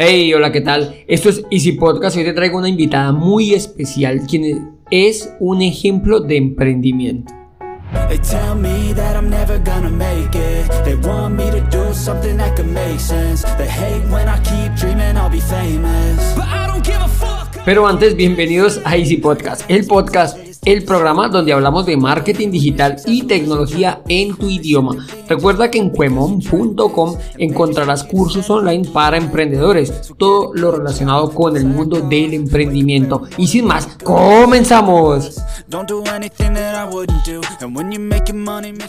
Hey, hola, ¿qué tal? Esto es Easy Podcast. Hoy te traigo una invitada muy especial, quien es un ejemplo de emprendimiento. Pero antes, bienvenidos a Easy Podcast, el podcast el programa donde hablamos de marketing digital y tecnología en tu idioma. Recuerda que en cuemon.com encontrarás cursos online para emprendedores, todo lo relacionado con el mundo del emprendimiento. Y sin más, comenzamos.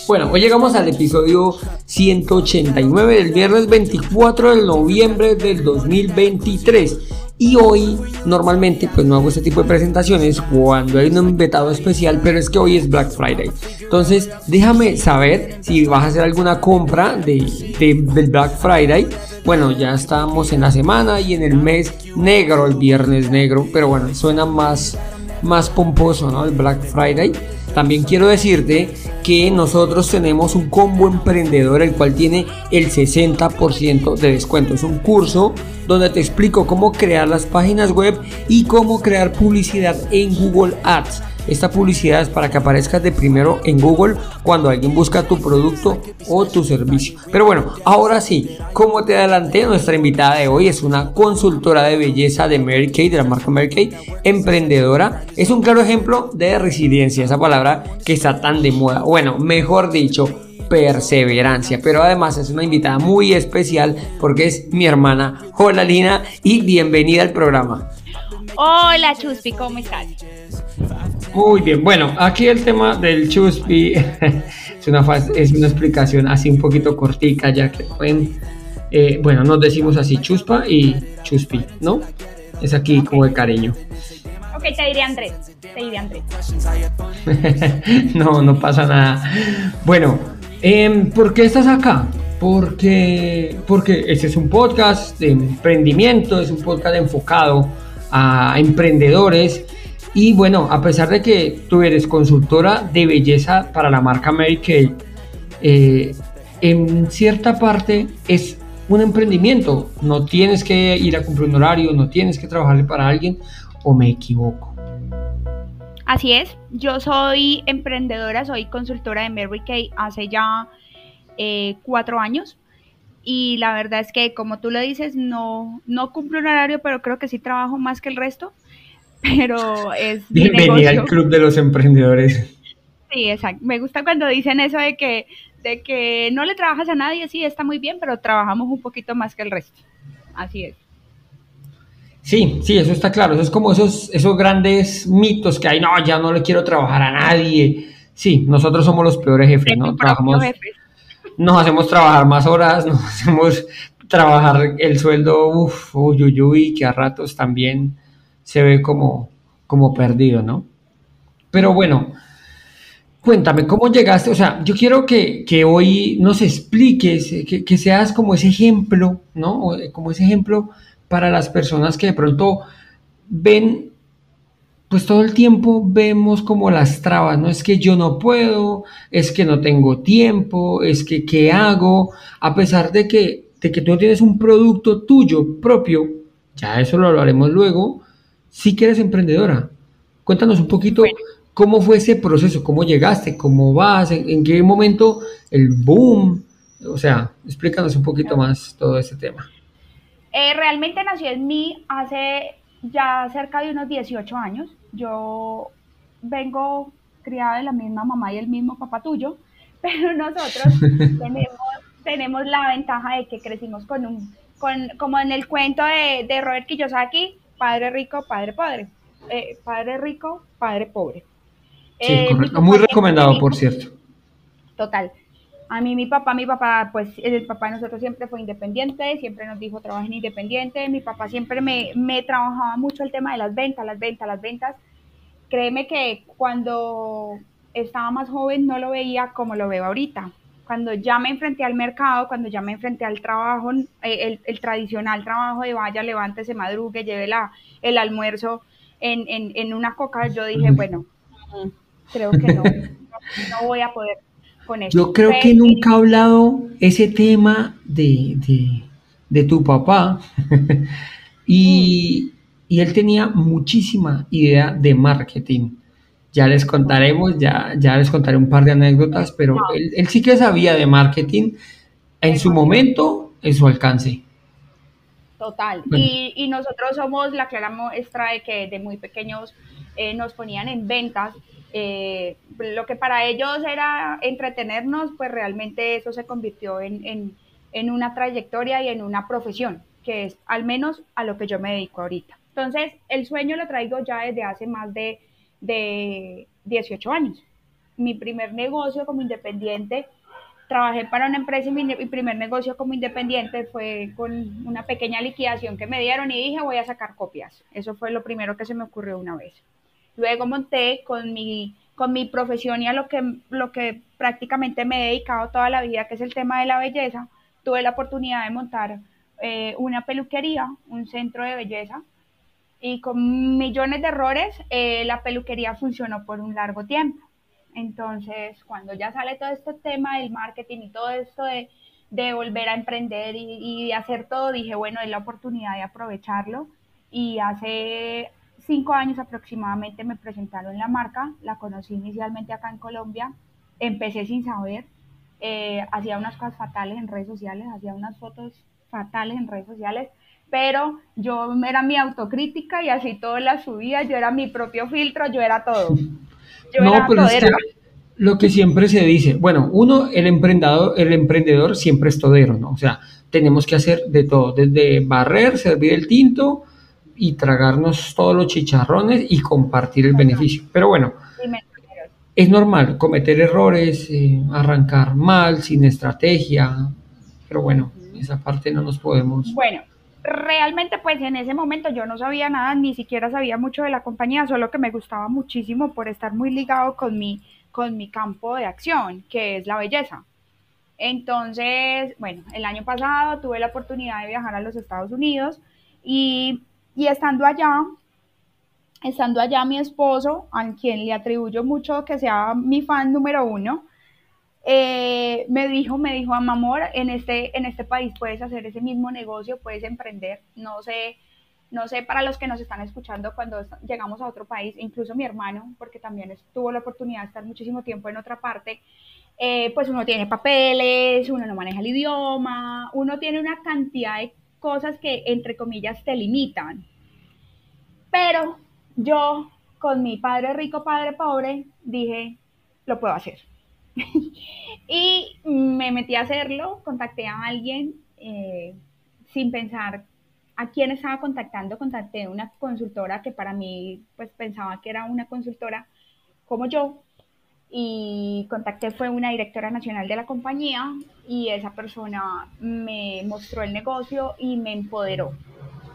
Bueno, hoy llegamos al episodio 189 del viernes 24 de noviembre del 2023. Y hoy normalmente pues no hago este tipo de presentaciones cuando hay un invitado especial, pero es que hoy es Black Friday. Entonces déjame saber si vas a hacer alguna compra de, del Black Friday. Bueno, ya estamos en la semana y en el mes negro, el viernes negro, pero bueno, suena más, más pomposo, ¿no? El Black Friday. También quiero decirte que nosotros tenemos un combo emprendedor el cual tiene el 60% de descuento. Es un curso donde te explico cómo crear las páginas web y cómo crear publicidad en Google Ads. Esta publicidad es para que aparezcas de primero en Google cuando alguien busca tu producto o tu servicio. Pero bueno, ahora sí, como te adelanté, nuestra invitada de hoy es una consultora de belleza de Mary de la marca Mary emprendedora. Es un claro ejemplo de resiliencia, esa palabra que está tan de moda. Bueno, mejor dicho, perseverancia. Pero además es una invitada muy especial porque es mi hermana. Hola Lina y bienvenida al programa. Hola Chuspi, ¿cómo estás? Muy bien, bueno, aquí el tema del chuspi es una, es una explicación así un poquito cortica, ya que pueden, eh, bueno, nos decimos así chuspa y chuspi, ¿no? Es aquí como de cariño. Ok, te diré Andrés, te diré Andrés. no, no pasa nada. Bueno, eh, ¿por qué estás acá? Porque, porque este es un podcast de emprendimiento, es un podcast enfocado a emprendedores y bueno, a pesar de que tú eres consultora de belleza para la marca Mary Kay, eh, en cierta parte es un emprendimiento. No tienes que ir a cumplir un horario, no tienes que trabajarle para alguien, o me equivoco. Así es, yo soy emprendedora, soy consultora de Mary Kay hace ya eh, cuatro años y la verdad es que como tú lo dices, no, no cumplo un horario, pero creo que sí trabajo más que el resto pero es... Bienvenida al Club de los Emprendedores. Sí, exacto. Me gusta cuando dicen eso de que, de que no le trabajas a nadie, sí, está muy bien, pero trabajamos un poquito más que el resto. Así es. Sí, sí, eso está claro. Eso es como esos, esos grandes mitos que hay, no, ya no le quiero trabajar a nadie. Sí, nosotros somos los peores jefes, ¿no? Trabajamos, nos hacemos trabajar más horas, nos hacemos trabajar el sueldo, uff, uy, uy, que a ratos también se ve como, como perdido, ¿no? Pero bueno, cuéntame, ¿cómo llegaste? O sea, yo quiero que, hoy nos expliques, que, seas como ese ejemplo, ¿no? Como ese ejemplo para las personas que de pronto ven, pues todo el tiempo vemos como las trabas, ¿no? Es que yo no puedo, es que no tengo tiempo, es que qué hago, a pesar de que, de que tú tienes un producto tuyo propio, ya eso lo hablaremos luego, sí que eres emprendedora. Cuéntanos un poquito cómo fue ese proceso, cómo llegaste, cómo vas, en, qué momento el boom, o sea, explícanos un poquito más todo ese tema. Eh, realmente nació en mí hace ya cerca de unos 18 años. Yo vengo criada de la misma mamá y el mismo papá tuyo, pero nosotros tenemos, la ventaja de que crecimos con un, con, como en el cuento de, de Robert Kiyosaki, padre rico, padre pobre. Eh, padre rico, padre pobre. Sí, eh, correcto. Muy recomendado, por cierto. Total. A mí mi papá, mi papá, pues el papá de nosotros siempre fue independiente, siempre nos dijo trabajen independiente. Mi papá siempre me, me trabajaba mucho el tema de las ventas, las ventas, las ventas. Créeme que cuando estaba más joven no lo veía como lo veo ahorita cuando ya me enfrenté al mercado, cuando ya me enfrenté al trabajo, eh, el, tradicional trabajo de vaya, levántese, madrugue, lleve la, el almuerzo en, en, una coca, yo dije, bueno, creo que no, no voy a poder con eso. Yo creo que nunca he hablado ese tema de, de tu papá y, y, él tenía muchísima idea de marketing. Ya les contaremos, ya, ya les contaré un par de anécdotas, pero él, él sí que sabía de marketing en su momento, en su alcance. Total. Y, y, nosotros somos la clara muestra de que de muy pequeños eh, nos ponían en ventas. Eh, lo que para ellos era entretenernos, pues realmente eso se convirtió en, en, una trayectoria y en una profesión, que es al menos a lo que yo me dedico ahorita. Entonces, el sueño lo traigo ya desde hace más de, de 18 años. Mi primer negocio como independiente trabajé para una empresa y mi, primer negocio como independiente fue con una pequeña liquidación que me dieron y dije voy a sacar copias. Eso fue lo primero que se me ocurrió una vez. Luego monté con mi, con mi profesión y a lo que, lo que prácticamente me he dedicado toda la vida, que es el tema de la belleza. Tuve la oportunidad de montar eh, una peluquería, un centro de belleza, y con millones de errores, eh, la peluquería funcionó por un largo tiempo. Entonces, cuando ya sale todo este tema del marketing y todo esto de, volver a emprender y, de hacer todo, dije, bueno, es la oportunidad de aprovecharlo. Y hace cinco años aproximadamente me presentaron la marca, la conocí inicialmente acá en Colombia, empecé sin saber, eh, hacía unas cosas fatales en redes sociales, hacía unas fotos fatales en redes sociales, pero yo era mi autocrítica y así todo la subía, yo era mi propio filtro, yo era todo. no, pero es lo que siempre se dice, bueno, uno, el emprendedor, el emprendedor siempre es todero, ¿no? O sea, tenemos que hacer de todo, desde barrer, servir el tinto y tragarnos todos los chicharrones y compartir el beneficio. Pero bueno, es normal cometer errores, eh, arrancar mal, sin estrategia, pero bueno, esa parte no nos podemos... Bueno, realmente pues en ese momento yo no sabía nada, ni siquiera sabía mucho de la compañía, solo que me gustaba muchísimo por estar muy ligado con mi, con mi campo de acción, que es la belleza. Entonces, bueno, el año pasado tuve la oportunidad de viajar a los Estados Unidos y, y estando allá, estando allá mi esposo, a quien le atribuyo mucho que sea mi fan número uno, eh, me dijo, me dijo, amor, en este, en este país puedes hacer ese mismo negocio, puedes emprender, no sé, no sé para los que nos están escuchando cuando llegamos a otro país, incluso mi hermano, porque también tuvo la oportunidad de estar muchísimo tiempo en otra parte, eh, pues uno tiene papeles, uno no maneja el idioma, uno tiene una cantidad de cosas que entre comillas te limitan. Pero yo, con mi padre rico, padre pobre, dije, lo puedo hacer y me metí a hacerlo, contacté a alguien eh, sin pensar a quién estaba contactando, contacté a una consultora que para mí pues pensaba que era una consultora como yo y contacté fue una directora nacional de la compañía y esa persona me mostró el negocio y me empoderó.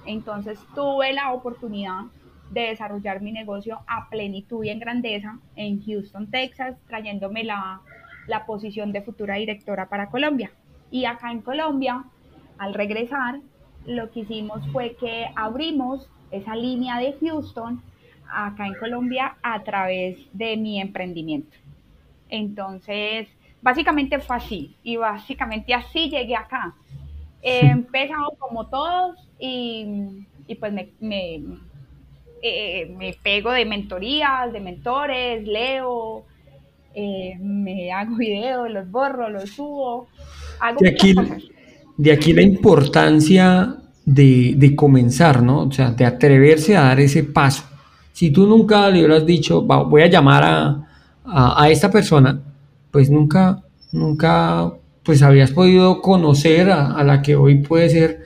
Entonces tuve la oportunidad de desarrollar mi negocio a plenitud y en grandeza en Houston, Texas, trayéndome la, la posición de futura directora para Colombia. Y acá en Colombia, al regresar, lo que hicimos fue que abrimos esa línea de Houston acá en Colombia a través de mi emprendimiento. Entonces, básicamente fue así y básicamente así llegué acá. He empezado como todos y, pues me, me, eh, me pego de mentorías, de mentores, leo, eh, me hago videos, los borro, los subo, hago de aquí, de aquí la importancia de, comenzar, ¿no? O sea, de atreverse a dar ese paso. Si tú nunca le hubieras dicho, voy a llamar a, a, esta persona, pues nunca, nunca, pues habías podido conocer a, la que hoy puede ser,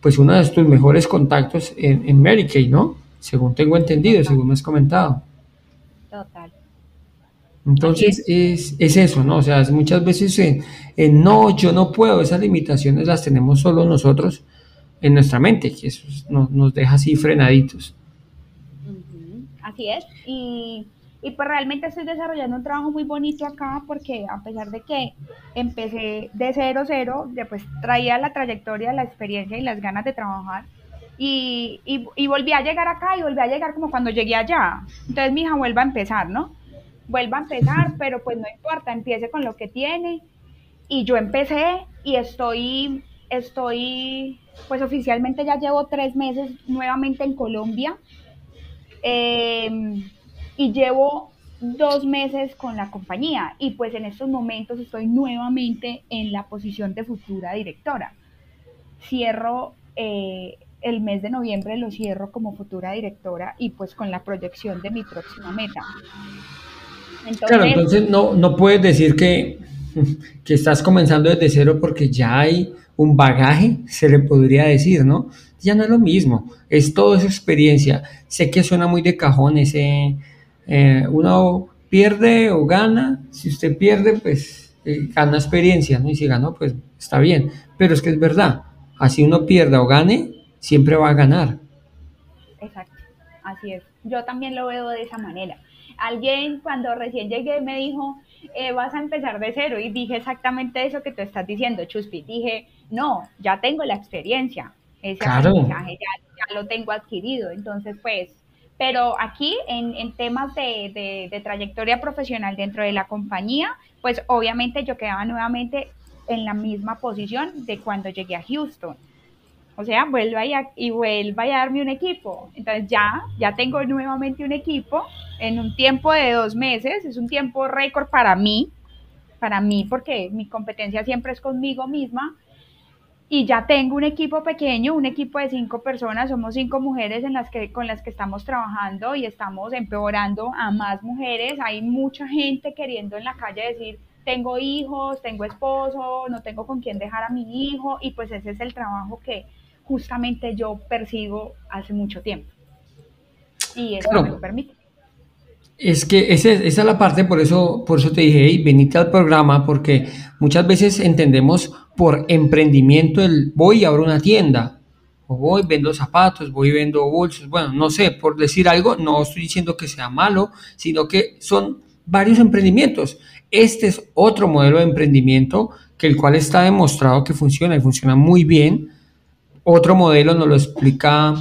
pues uno de tus mejores contactos en, en Mary Kay, ¿no? Según tengo entendido, según me has comentado. Total. Entonces es, es, eso, ¿no? O sea, muchas veces en, no, yo no puedo, esas limitaciones las tenemos solo nosotros en nuestra mente, que eso nos, deja así frenaditos. Así es, y, y pues realmente estoy desarrollando un trabajo muy bonito acá porque a pesar de que empecé de cero cero, después traía la trayectoria, la experiencia y las ganas de trabajar, y, y, y volví a llegar acá y volví a llegar como cuando llegué allá. Entonces mi hija vuelve a empezar, ¿no? vuelva a empezar, pero pues no importa, empiece con lo que tiene. Y yo empecé y estoy estoy, pues oficialmente ya llevo tres meses nuevamente en Colombia em, y llevo dos meses con la compañía y pues en estos momentos estoy nuevamente en la posición de futura directora. Cierro eh, el mes de noviembre, lo cierro como futura directora y pues con la proyección de mi próxima meta. claro, entonces no, no puedes decir que, que estás comenzando desde cero porque ya hay un bagaje, se le podría decir, ¿no? Ya no es lo mismo, es toda esa experiencia. Sé que suena muy de cajón ese, eh, uno pierde o gana, si usted pierde, pues eh, gana experiencia, ¿no? Y si ganó, pues está bien, pero es que es verdad, así uno pierda o gane, siempre va a ganar. Exacto, así es. Yo también lo veo de esa manera. Alguien cuando recién llegué me dijo, eh, vas a empezar de cero y dije exactamente eso que tú estás diciendo, Chuspi. Dije, no, ya tengo la experiencia, ese aprendizaje ya, lo tengo adquirido. Entonces, pues, pero aquí en, temas de, de, trayectoria profesional dentro de la compañía, pues obviamente yo quedaba nuevamente en la misma posición de cuando llegué a Houston. O sea, vuelva y, y vuelva a darme un equipo. Entonces ya, ya tengo nuevamente un equipo en un tiempo de dos meses. Es un tiempo récord para mí, para mí porque mi competencia siempre es conmigo misma. Y ya tengo un equipo pequeño, un equipo de cinco personas, somos cinco mujeres en las que, con las que estamos trabajando y estamos empeorando a más mujeres. Hay mucha gente queriendo en la calle decir, tengo hijos, tengo esposo, no tengo con quién dejar a mi hijo y pues ese es el trabajo que, justamente yo persigo hace mucho tiempo. Y eso me lo permite. Es que esa, es la parte, por eso, por eso te dije, hey, venite al programa, porque muchas veces entendemos por emprendimiento el voy y abro una tienda, o voy, vendo zapatos, voy, vendo bolsos, bueno, no sé, por decir algo, no estoy diciendo que sea malo, sino que son varios emprendimientos. Este es otro modelo de emprendimiento que el cual está demostrado que funciona y funciona muy bien otro modelo nos lo explica,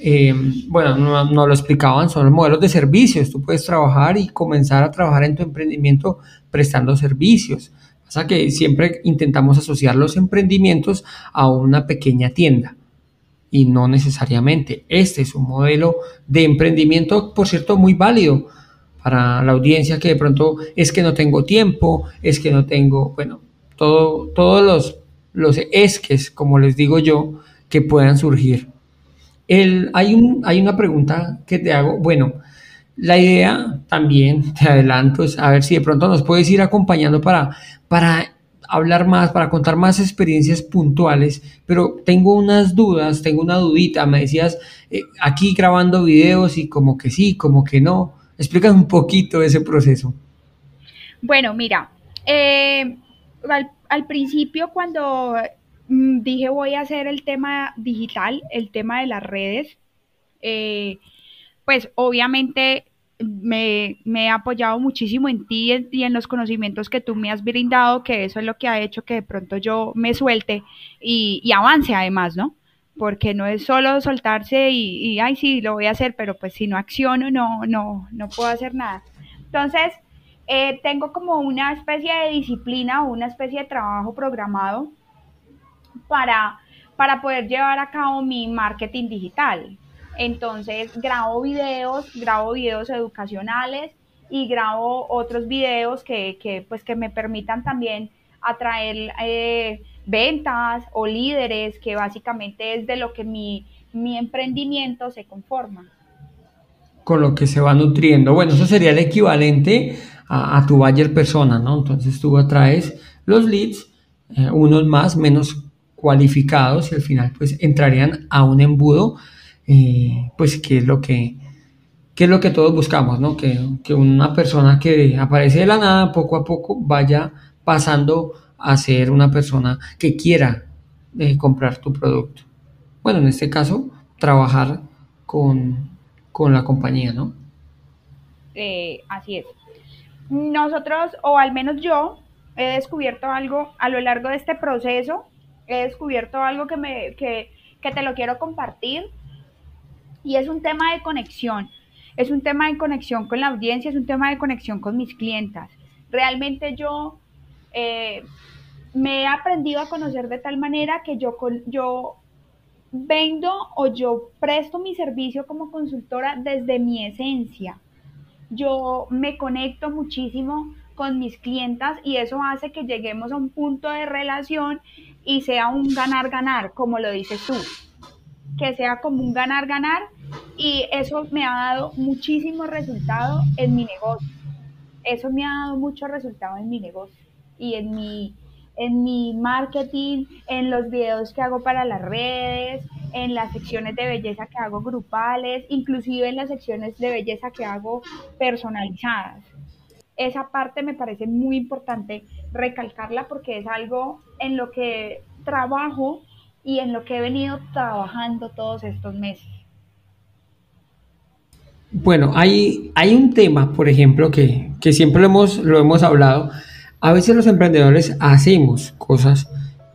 eh, bueno, no, lo explicaban, son los modelos de servicios. Tú puedes trabajar y comenzar a trabajar en tu emprendimiento prestando servicios. O sea que siempre intentamos asociar los emprendimientos a una pequeña tienda y no necesariamente. Este es un modelo de emprendimiento, por cierto, muy válido para la audiencia que de pronto es que no tengo tiempo, es que no tengo, bueno, todo, todos los los esques, como les digo yo, que puedan surgir. Hay, un, hay una pregunta que te hago. Bueno, la idea también, te adelanto, es a ver si de pronto nos puedes ir acompañando para, hablar más, para contar más experiencias puntuales, pero tengo unas dudas, tengo una dudita. Me decías eh, aquí grabando videos y como que sí, como que no. Explícame un poquito ese proceso. Bueno, mira, eh, al principio cuando dije voy a hacer el tema digital, el tema de las redes, eh, pues obviamente me, he apoyado muchísimo en ti y en los conocimientos que tú me has brindado, que eso es lo que ha hecho que de pronto yo me suelte y, avance además, ¿no? Porque no es solo soltarse y, y, ay, sí, lo voy a hacer, pero pues si no acciono, no, no, no puedo hacer nada. Entonces, eh, tengo como una especie de disciplina o una especie de trabajo programado para, para poder llevar a cabo mi marketing digital. Entonces grabo videos, grabo videos educacionales y grabo otros videos que, pues, que me permitan también atraer eh, ventas o líderes, que básicamente es de lo que mi, mi emprendimiento se conforma. Con lo que se va nutriendo. Bueno, eso sería el equivalente a, tu buyer persona, ¿no? Entonces tú atraes los leads, eh, unos más, menos cualificados y al final pues entrarían a un embudo, eh, pues que es lo que, que es lo que todos buscamos, ¿no? Que, que, una persona que aparece de la nada poco a poco vaya pasando a ser una persona que quiera eh, comprar tu producto. Bueno, en este caso, trabajar con, con la compañía, ¿no? así es nosotros, o al menos yo, he descubierto algo a lo largo de este proceso, he descubierto algo que, me, que, que te lo quiero compartir y es un tema de conexión. Es un tema de conexión con la audiencia, es un tema de conexión con mis clientas. Realmente yo, eh, me he aprendido a conocer de tal manera que yo, yo vendo o yo presto mi servicio como consultora desde mi esencia. Yo me conecto muchísimo con mis clientas y eso hace que lleguemos a un punto de relación y sea un ganar-ganar, como lo dices tú. Que sea como un ganar-ganar y eso me ha dado muchísimo resultado en mi negocio. Eso me ha dado mucho resultado en mi negocio y en mi, en mi marketing, en los videos que hago para las redes, en las secciones de belleza que hago grupales, inclusive en las secciones de belleza que hago personalizadas. Esa parte me parece muy importante recalcarla porque es algo en lo que trabajo y en lo que he venido trabajando todos estos meses. Bueno, hay, hay un tema, por ejemplo, que, siempre lo hemos, lo hemos hablado. A veces los emprendedores hacemos cosas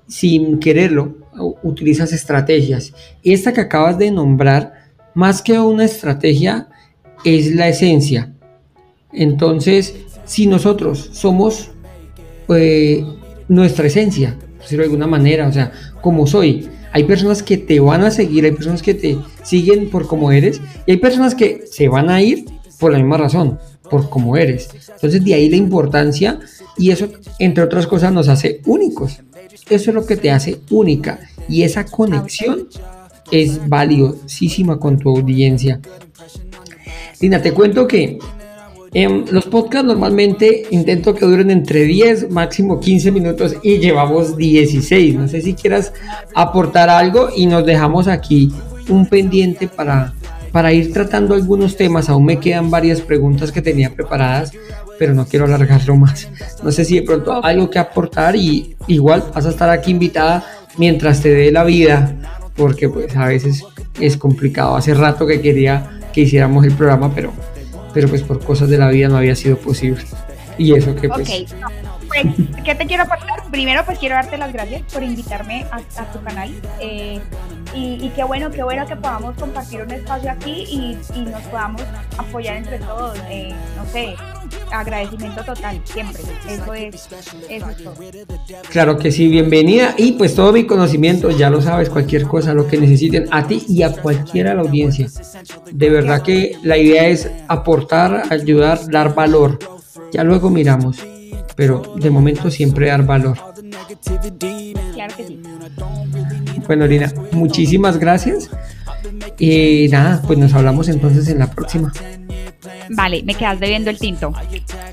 sin quererlo, utilizas estrategias. Y esta que acabas de nombrar, más que una estrategia, es la esencia. Entonces, si nosotros somos eh, nuestra esencia, por decirlo de alguna manera, o sea, como soy, hay personas que te van a seguir, hay personas que te siguen por como eres y hay personas que se van a ir por la misma razón, por como eres. Entonces de ahí la importancia y eso, entre otras cosas, nos hace únicos. Eso es lo que te hace única y esa conexión es valiosísima con tu audiencia. Lina, te cuento que en los podcasts normalmente intento que duren entre 10, máximo 15 minutos y llevamos 16. No sé si quieras aportar algo y nos dejamos aquí un pendiente para, para ir tratando algunos temas. Aún me quedan varias preguntas que tenía preparadas, pero no quiero alargarlo más. No sé si de pronto algo que aportar y igual vas a estar aquí invitada mientras te dé la vida, porque pues a veces es complicado. Hace rato que quería que hiciéramos el programa, pero pero pues por cosas de la vida no había sido posible. Y eso que pues... Ok, pues, ¿qué te quiero aportar? Primero, pues quiero darte las gracias por invitarme a, tu canal. Eh, y, qué bueno, qué bueno que podamos compartir un espacio aquí y, nos podamos apoyar entre todos. Eh, no sé, agradecimiento total, siempre. Eso es, eso es todo. Claro que sí, bienvenida. Y pues todo mi conocimiento, ya lo sabes, cualquier cosa, lo que necesiten a ti y a cualquiera de la audiencia. De verdad que la idea es aportar, ayudar, dar valor. Ya luego miramos, pero de momento siempre dar valor. Claro que sí. Bueno, Lina, muchísimas gracias. Y nada, pues nos hablamos entonces en la próxima. Vale, me quedas bebiendo el tinto.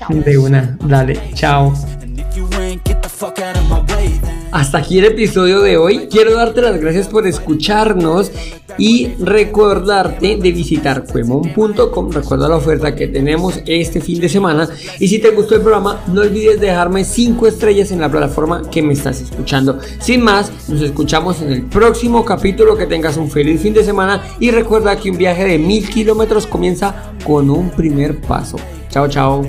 De una, dale, chao. Hasta aquí el episodio de hoy. Quiero darte las gracias por escucharnos y recordarte de visitar cuemon.com. Recuerda la oferta que tenemos este fin de semana. Y si te gustó el programa, no olvides dejarme 5 estrellas en la plataforma que me estás escuchando. Sin más, nos escuchamos en el próximo capítulo. Que tengas un feliz fin de semana y recuerda que un viaje de mil kilómetros comienza con un primer paso. Chao, chao.